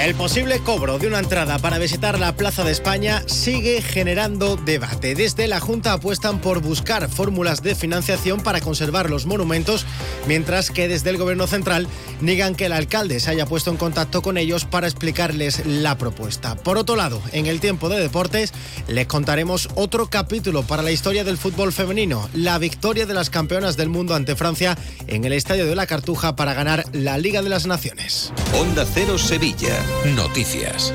El posible cobro de una entrada para visitar la Plaza de España sigue generando debate. Desde la Junta apuestan por buscar fórmulas de financiación para conservar los monumentos, mientras que desde el Gobierno Central niegan que el alcalde se haya puesto en contacto con ellos para explicarles la propuesta. Por otro lado, en el tiempo de deportes les contaremos otro capítulo para la historia del fútbol femenino, la victoria de las campeonas del mundo ante Francia en el Estadio de la Cartuja para ganar la Liga de las Naciones. Onda Cero Sevilla. Noticias.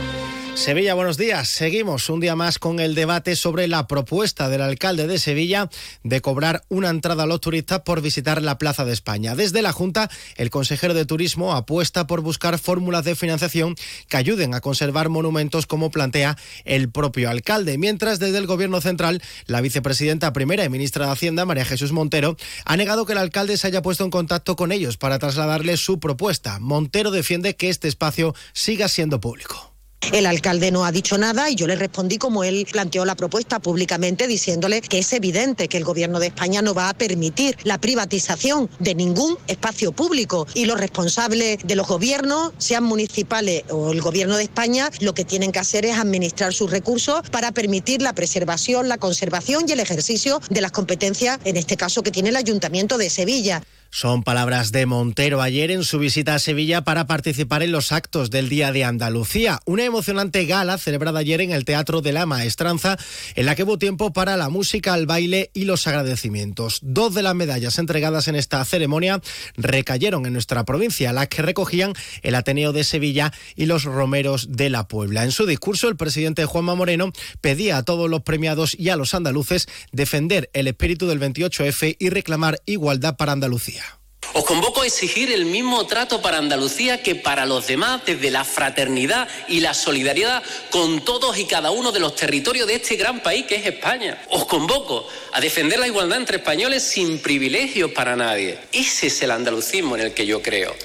Sevilla, buenos días. Seguimos un día más con el debate sobre la propuesta del alcalde de Sevilla de cobrar una entrada a los turistas por visitar la Plaza de España. Desde la Junta, el consejero de Turismo apuesta por buscar fórmulas de financiación que ayuden a conservar monumentos como plantea el propio alcalde. Mientras desde el Gobierno Central, la vicepresidenta primera y ministra de Hacienda, María Jesús Montero, ha negado que el alcalde se haya puesto en contacto con ellos para trasladarles su propuesta. Montero defiende que este espacio siga siendo público. El alcalde no ha dicho nada y yo le respondí como él planteó la propuesta públicamente diciéndole que es evidente que el gobierno de España no va a permitir la privatización de ningún espacio público y los responsables de los gobiernos, sean municipales o el gobierno de España, lo que tienen que hacer es administrar sus recursos para permitir la preservación, la conservación y el ejercicio de las competencias, en este caso que tiene el Ayuntamiento de Sevilla. Son palabras de Montero ayer en su visita a Sevilla para participar en los actos del Día de Andalucía, una emocionante gala celebrada ayer en el Teatro de la Maestranza, en la que hubo tiempo para la música, el baile y los agradecimientos. Dos de las medallas entregadas en esta ceremonia recayeron en nuestra provincia, las que recogían el Ateneo de Sevilla y los Romeros de la Puebla. En su discurso, el presidente Juanma Moreno pedía a todos los premiados y a los andaluces defender el espíritu del 28F y reclamar igualdad para Andalucía. Os convoco a exigir el mismo trato para Andalucía que para los demás desde la fraternidad y la solidaridad con todos y cada uno de los territorios de este gran país que es España. Os convoco a defender la igualdad entre españoles sin privilegios para nadie. Ese es el andalucismo en el que yo creo.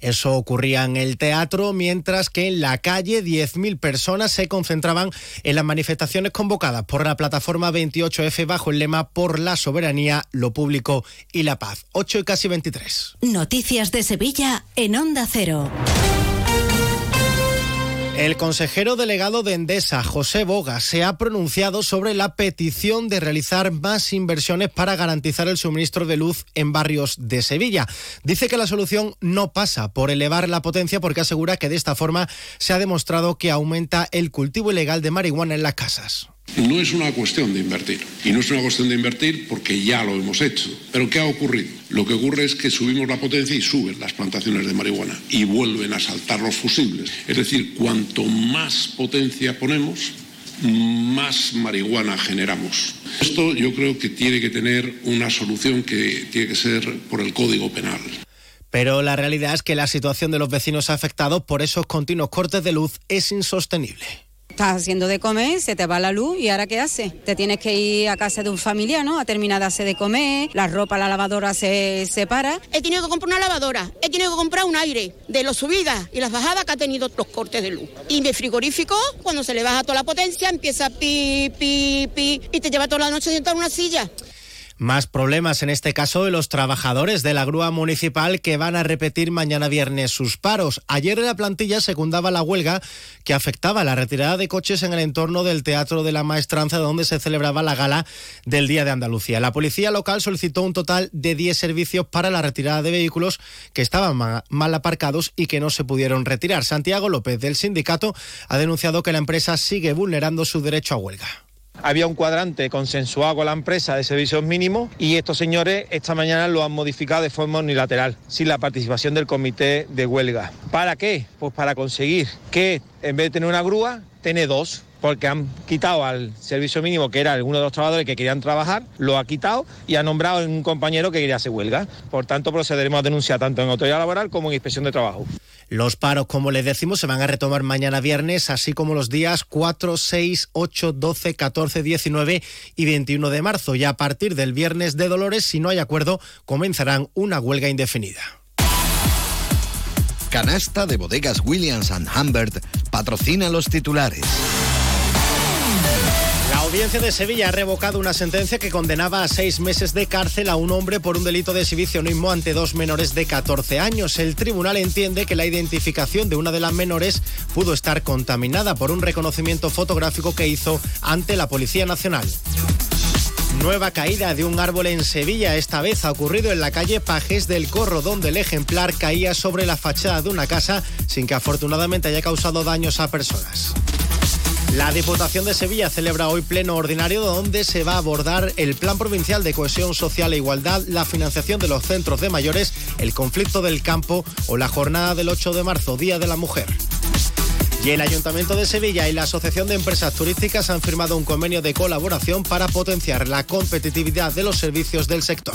Eso ocurría en el teatro, mientras que en la calle 10.000 personas se concentraban en las manifestaciones convocadas por la plataforma 28F bajo el lema Por la soberanía, lo público y la paz. 8 y casi 23. Noticias de Sevilla en Onda Cero. El consejero delegado de Endesa, José Boga, se ha pronunciado sobre la petición de realizar más inversiones para garantizar el suministro de luz en barrios de Sevilla. Dice que la solución no pasa por elevar la potencia porque asegura que de esta forma se ha demostrado que aumenta el cultivo ilegal de marihuana en las casas. No es una cuestión de invertir. Y no es una cuestión de invertir porque ya lo hemos hecho. Pero ¿qué ha ocurrido? Lo que ocurre es que subimos la potencia y suben las plantaciones de marihuana. Y vuelven a saltar los fusibles. Es decir, cuanto más potencia ponemos, más marihuana generamos. Esto yo creo que tiene que tener una solución que tiene que ser por el Código Penal. Pero la realidad es que la situación de los vecinos afectados por esos continuos cortes de luz es insostenible. Estás haciendo de comer, se te va la luz y ahora ¿qué haces? Te tienes que ir a casa de un familiar, ¿no? A terminar de hacer de comer, la ropa, la lavadora se separa. He tenido que comprar una lavadora, he tenido que comprar un aire de las subidas y las bajadas que ha tenido los cortes de luz. Y mi frigorífico, cuando se le baja toda la potencia, empieza a pi, pi, pi y te lleva toda la noche sentado en una silla. Más problemas en este caso de los trabajadores de la grúa municipal que van a repetir mañana viernes sus paros. Ayer la plantilla secundaba la huelga que afectaba la retirada de coches en el entorno del Teatro de la Maestranza donde se celebraba la gala del Día de Andalucía. La policía local solicitó un total de 10 servicios para la retirada de vehículos que estaban mal aparcados y que no se pudieron retirar. Santiago López del sindicato ha denunciado que la empresa sigue vulnerando su derecho a huelga había un cuadrante consensuado con la empresa de servicios mínimos y estos señores esta mañana lo han modificado de forma unilateral, sin la participación del comité de huelga. ¿Para qué? Pues para conseguir que en vez de tener una grúa, tiene dos porque han quitado al servicio mínimo, que era alguno de los trabajadores que querían trabajar, lo ha quitado y ha nombrado a un compañero que quería hacer huelga. Por tanto, procederemos a denunciar tanto en autoridad laboral como en inspección de trabajo. Los paros, como les decimos, se van a retomar mañana viernes, así como los días 4, 6, 8, 12, 14, 19 y 21 de marzo. Y a partir del viernes de Dolores, si no hay acuerdo, comenzarán una huelga indefinida. Canasta de bodegas Williams ⁇ Humbert patrocina los titulares. Audiencia de Sevilla ha revocado una sentencia que condenaba a seis meses de cárcel a un hombre por un delito de exhibicionismo ante dos menores de 14 años. El tribunal entiende que la identificación de una de las menores pudo estar contaminada por un reconocimiento fotográfico que hizo ante la Policía Nacional. Nueva caída de un árbol en Sevilla. Esta vez ha ocurrido en la calle Pajes del Corro, donde el ejemplar caía sobre la fachada de una casa sin que afortunadamente haya causado daños a personas. La Diputación de Sevilla celebra hoy pleno ordinario donde se va a abordar el Plan Provincial de Cohesión Social e Igualdad, la financiación de los centros de mayores, el conflicto del campo o la jornada del 8 de marzo, Día de la Mujer. Y el Ayuntamiento de Sevilla y la Asociación de Empresas Turísticas han firmado un convenio de colaboración para potenciar la competitividad de los servicios del sector.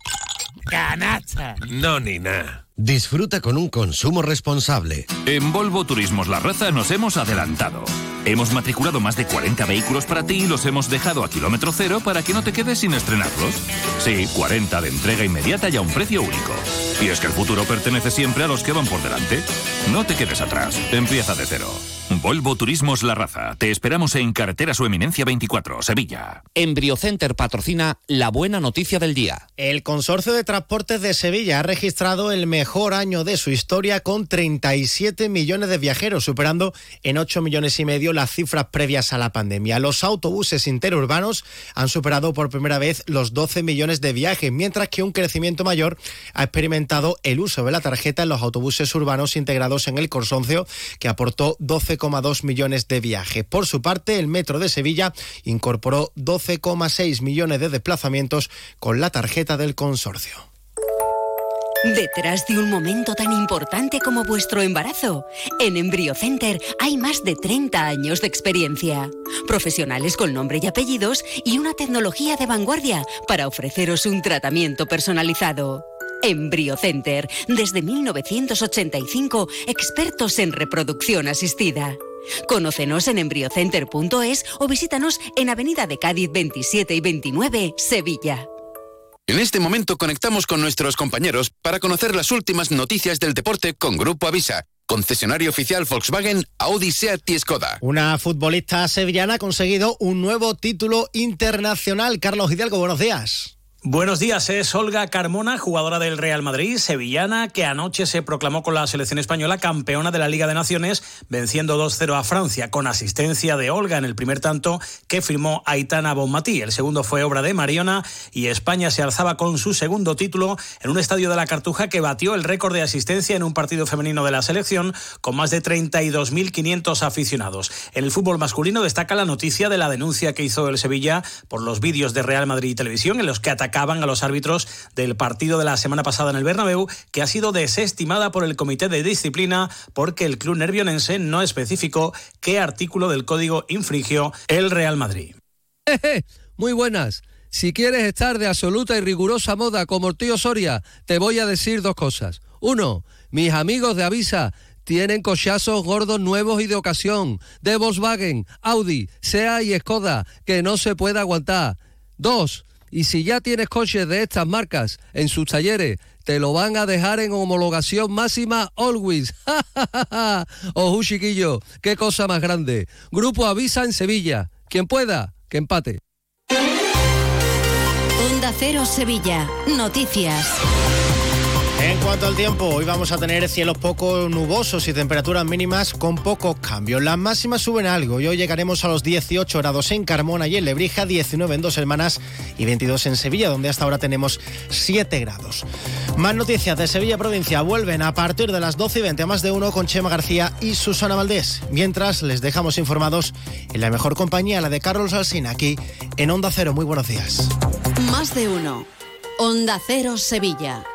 Canasta. No, ni nada. Disfruta con un consumo responsable. En Volvo Turismos La Raza nos hemos adelantado. Hemos matriculado más de 40 vehículos para ti y los hemos dejado a kilómetro cero para que no te quedes sin estrenarlos. Sí, 40 de entrega inmediata y a un precio único. Y es que el futuro pertenece siempre a los que van por delante. No te quedes atrás. Empieza de cero. Volvo Turismos La Raza. Te esperamos en Carretera Su Eminencia 24, Sevilla. Embriocenter patrocina la buena noticia del día. El Consorcio de Transportes de Sevilla ha registrado el mejor año de su historia con 37 millones de viajeros, superando en 8 millones y medio las cifras previas a la pandemia. Los autobuses interurbanos han superado por primera vez los 12 millones de viajes, mientras que un crecimiento mayor ha experimentado el uso de la tarjeta en los autobuses urbanos integrados en el consorcio, que aportó 12,2 millones de viajes. Por su parte, el Metro de Sevilla incorporó 12,6 millones de desplazamientos con la tarjeta del consorcio. Detrás de un momento tan importante como vuestro embarazo, en EmbryoCenter hay más de 30 años de experiencia. Profesionales con nombre y apellidos y una tecnología de vanguardia para ofreceros un tratamiento personalizado. EmbryoCenter, desde 1985, expertos en reproducción asistida. Conócenos en embryocenter.es o visítanos en Avenida de Cádiz 27 y 29, Sevilla. En este momento conectamos con nuestros compañeros para conocer las últimas noticias del deporte con Grupo Avisa, concesionario oficial Volkswagen, Audi, Seat y Skoda. Una futbolista sevillana ha conseguido un nuevo título internacional. Carlos Hidalgo, buenos días. Buenos días, es Olga Carmona, jugadora del Real Madrid, sevillana, que anoche se proclamó con la selección española campeona de la Liga de Naciones, venciendo 2-0 a Francia, con asistencia de Olga en el primer tanto que firmó Aitana Bonmatí. El segundo fue obra de Mariona y España se alzaba con su segundo título en un estadio de la Cartuja que batió el récord de asistencia en un partido femenino de la selección con más de 32.500 aficionados. En el fútbol masculino destaca la noticia de la denuncia que hizo el Sevilla por los vídeos de Real Madrid y Televisión en los que atacaban a los árbitros del partido de la semana pasada en el Bernabéu, que ha sido desestimada por el Comité de Disciplina porque el club nervionense no especificó qué artículo del código infringió el Real Madrid. Muy buenas. Si quieres estar de absoluta y rigurosa moda como el tío Soria, te voy a decir dos cosas. Uno, mis amigos de Avisa tienen cochazos gordos nuevos y de ocasión, de Volkswagen, Audi, SEA y Skoda, que no se puede aguantar. Dos, y si ya tienes coches de estas marcas en sus talleres, te lo van a dejar en homologación máxima always. Ojo, chiquillo, qué cosa más grande. Grupo Avisa en Sevilla. Quien pueda, que empate. Onda Cero Sevilla. Noticias. En cuanto al tiempo, hoy vamos a tener cielos poco nubosos y temperaturas mínimas con pocos cambios. Las máximas suben algo y hoy llegaremos a los 18 grados en Carmona y en Lebrija, 19 en Dos Hermanas y 22 en Sevilla, donde hasta ahora tenemos 7 grados. Más noticias de Sevilla Provincia vuelven a partir de las 12 y 20 a más de uno con Chema García y Susana Valdés. Mientras les dejamos informados en la mejor compañía, la de Carlos Alsina, aquí en Onda Cero. Muy buenos días. Más de uno. Onda Cero Sevilla.